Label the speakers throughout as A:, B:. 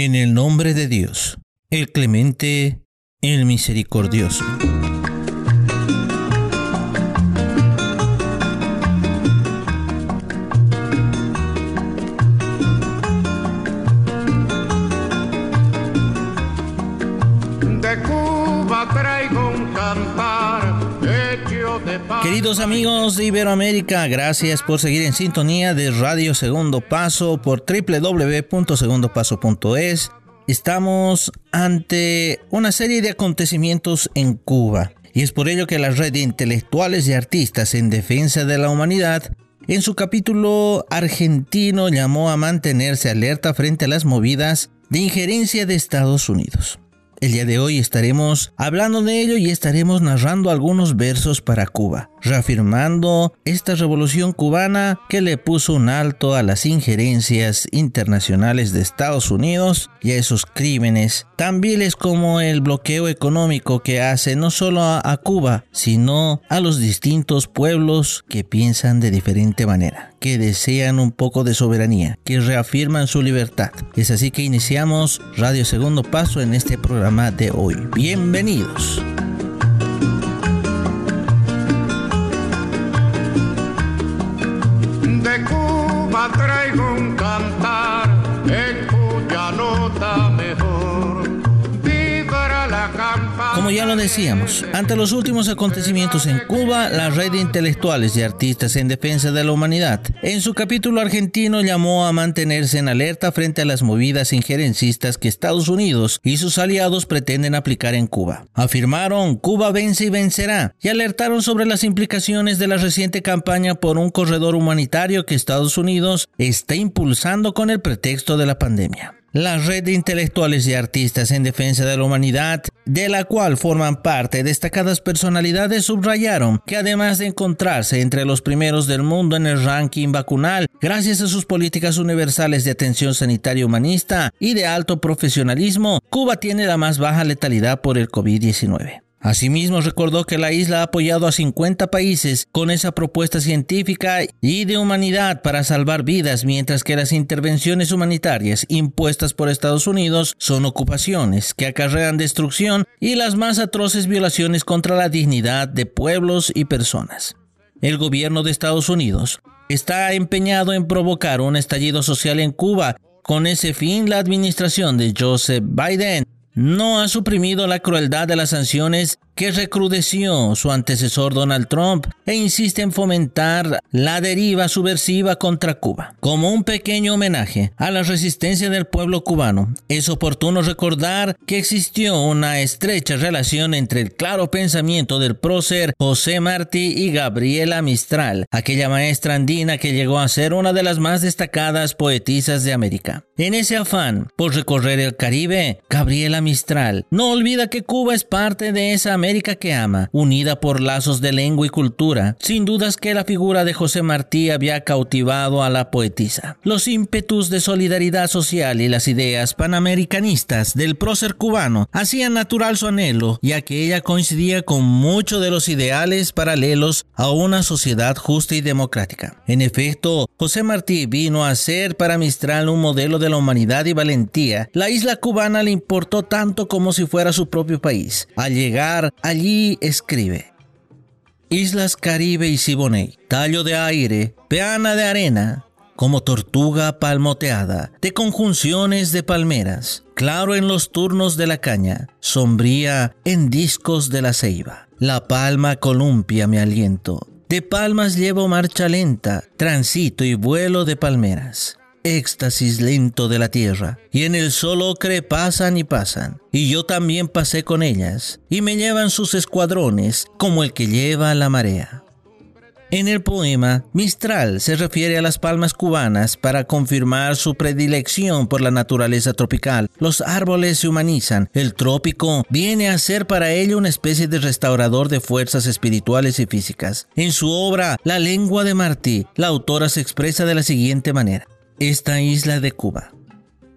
A: En el nombre de Dios, el clemente, el misericordioso. Queridos amigos de Iberoamérica, gracias por seguir en sintonía de Radio Segundo Paso por www.segundopaso.es. Estamos ante una serie de acontecimientos en Cuba y es por ello que la red de intelectuales y artistas en defensa de la humanidad en su capítulo argentino llamó a mantenerse alerta frente a las movidas de injerencia de Estados Unidos. El día de hoy estaremos hablando de ello y estaremos narrando algunos versos para Cuba, reafirmando esta revolución cubana que le puso un alto a las injerencias internacionales de Estados Unidos y a esos crímenes tan viles como el bloqueo económico que hace no solo a, Cuba, sino a los distintos pueblos que piensan de diferente manera que desean un poco de soberanía, que reafirman su libertad. Es así que iniciamos Radio Segundo Paso en este programa de hoy. Bienvenidos. Decíamos, ante los últimos acontecimientos en Cuba, la red de intelectuales y artistas en defensa de la humanidad, en su capítulo argentino llamó a mantenerse en alerta frente a las movidas injerencistas que Estados Unidos y sus aliados pretenden aplicar en Cuba. Afirmaron Cuba vence y vencerá y alertaron sobre las implicaciones de la reciente campaña por un corredor humanitario que Estados Unidos está impulsando con el pretexto de la pandemia. La red de intelectuales y artistas en defensa de la humanidad, de la cual forman parte destacadas personalidades, subrayaron que además de encontrarse entre los primeros del mundo en el ranking vacunal, gracias a sus políticas universales de atención sanitaria humanista y de alto profesionalismo, Cuba tiene la más baja letalidad por el COVID-19. Asimismo, recordó que la isla ha apoyado a 50 países con esa propuesta científica y de humanidad para salvar vidas, mientras que las intervenciones humanitarias impuestas por Estados Unidos son ocupaciones que acarrean destrucción y las más atroces violaciones contra la dignidad de pueblos y personas. El gobierno de Estados Unidos está empeñado en provocar un estallido social en Cuba. Con ese fin, la administración de Joseph Biden no ha suprimido la crueldad de las sanciones que recrudeció su antecesor Donald Trump e insiste en fomentar la deriva subversiva contra Cuba. Como un pequeño homenaje a la resistencia del pueblo cubano, es oportuno recordar que existió una estrecha relación entre el claro pensamiento del prócer José Martí y Gabriela Mistral, aquella maestra andina que llegó a ser una de las más destacadas poetisas de América. En ese afán por recorrer el Caribe, Gabriela Mistral no olvida que Cuba es parte de esa América América que ama, unida por lazos de lengua y cultura. Sin dudas que la figura de José Martí había cautivado a la poetisa. Los ímpetus de solidaridad social y las ideas panamericanistas del prócer cubano hacían natural su anhelo, ya que ella coincidía con muchos de los ideales paralelos a una sociedad justa y democrática. En efecto, José Martí vino a ser para Mistral un modelo de la humanidad y valentía. La isla cubana le importó tanto como si fuera su propio país. Al llegar Allí escribe, Islas Caribe y Siboney, tallo de aire, peana de arena, como tortuga palmoteada, de conjunciones de palmeras, claro en los turnos de la caña, sombría en discos de la ceiba. La palma columpia mi aliento, de palmas llevo marcha lenta, transito y vuelo de palmeras éxtasis lento de la tierra, y en el sol ocre pasan y pasan, y yo también pasé con ellas, y me llevan sus escuadrones como el que lleva la marea. En el poema, Mistral se refiere a las palmas cubanas para confirmar su predilección por la naturaleza tropical. Los árboles se humanizan. El trópico viene a ser para ello una especie de restaurador de fuerzas espirituales y físicas. En su obra La lengua de Martí, la autora se expresa de la siguiente manera esta isla de Cuba.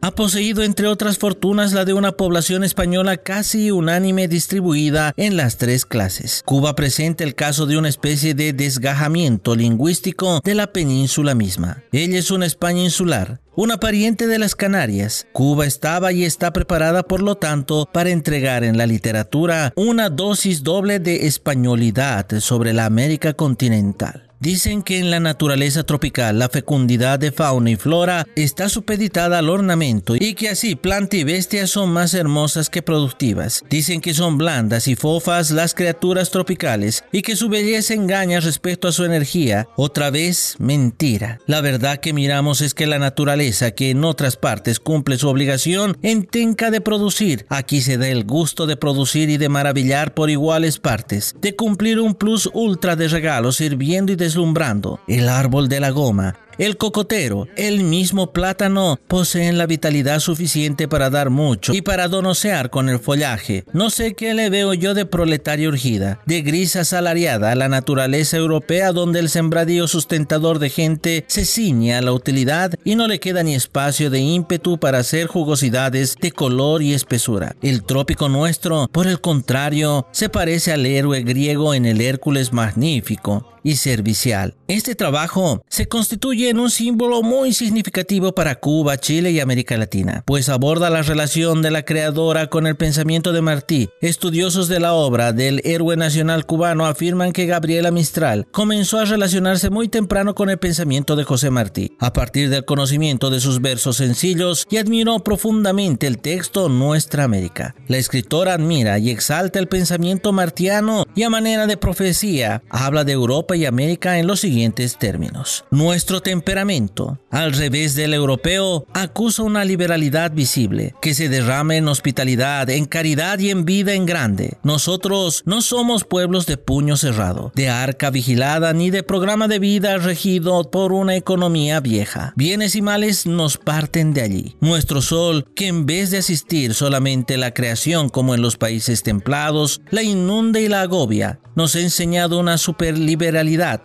A: ha poseído entre otras fortunas la de una población española casi unánime distribuida en las tres clases. Cuba presenta el caso de una especie de desgajamiento lingüístico de la península misma. Ella es una España insular, una pariente de las Canarias. Cuba estaba y está preparada, por lo tanto, para entregar en la literatura una dosis doble de españolidad sobre la América continental. Dicen que en la naturaleza tropical la fecundidad de fauna y flora está supeditada al ornamento y que así planta y bestia son más hermosas que productivas. Dicen que son blandas y fofas las criaturas tropicales y que su belleza engaña respecto a su energía. Otra vez, mentira. La verdad que miramos es que la naturaleza que en otras partes cumple su obligación en tenca de producir, aquí se da el gusto de producir y de maravillar por iguales partes, de cumplir un plus ultra de regalos sirviendo y de deslumbrando el árbol de la goma el cocotero, el mismo plátano, poseen la vitalidad suficiente para dar mucho y para donosear con el follaje. No sé qué le veo yo de proletaria urgida, de gris asalariada a la naturaleza europea donde el sembradío sustentador de gente se ciñe a la utilidad y no le queda ni espacio de ímpetu para hacer jugosidades de color y espesura. El trópico nuestro, por el contrario, se parece al héroe griego en el Hércules magnífico y servicial. Este trabajo se constituye en un símbolo muy significativo para Cuba, Chile y América Latina, pues aborda la relación de la creadora con el pensamiento de Martí. Estudiosos de la obra del héroe nacional cubano afirman que Gabriela Mistral comenzó a relacionarse muy temprano con el pensamiento de José Martí, a partir del conocimiento de sus versos sencillos y admiró profundamente el texto Nuestra América. La escritora admira y exalta el pensamiento martiano y a manera de profecía habla de Europa y América en los siguientes términos. Nuestro temperamento, al revés del europeo, acusa una liberalidad visible, que se derrama en hospitalidad, en caridad y en vida en grande. Nosotros no somos pueblos de puño cerrado, de arca vigilada, ni de programa de vida regido por una economía vieja. Bienes y males nos parten de allí. Nuestro sol, que en vez de asistir solamente la creación como en los países templados, la inunda y la agobia, nos ha enseñado una superliberalidad.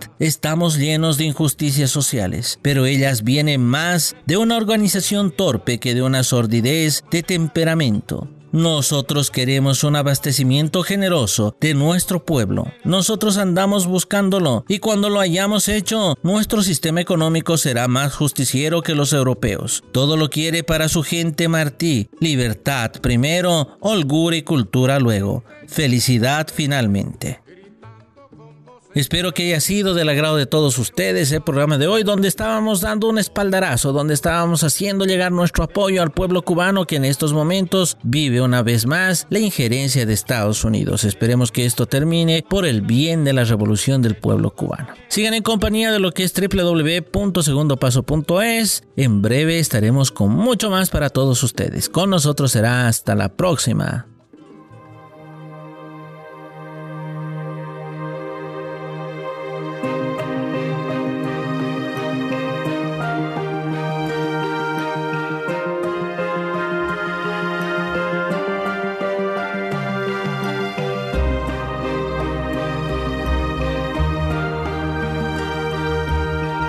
A: Llenos de injusticias sociales, pero ellas vienen más de una organización torpe que de una sordidez de temperamento. Nosotros queremos un abastecimiento generoso de nuestro pueblo. Nosotros andamos buscándolo y cuando lo hayamos hecho, nuestro sistema económico será más justiciero que los europeos. Todo lo quiere para su gente Martí. Libertad primero, holgura y cultura luego. Felicidad finalmente. Espero que haya sido del agrado de todos ustedes el programa de hoy, donde estábamos dando un espaldarazo, donde estábamos haciendo llegar nuestro apoyo al pueblo cubano que en estos momentos vive una vez más la injerencia de Estados Unidos. Esperemos que esto termine por el bien de la revolución del pueblo cubano. Sigan en compañía de lo que es www.segundopaso.es. En breve estaremos con mucho más para todos ustedes. Con nosotros será hasta la próxima.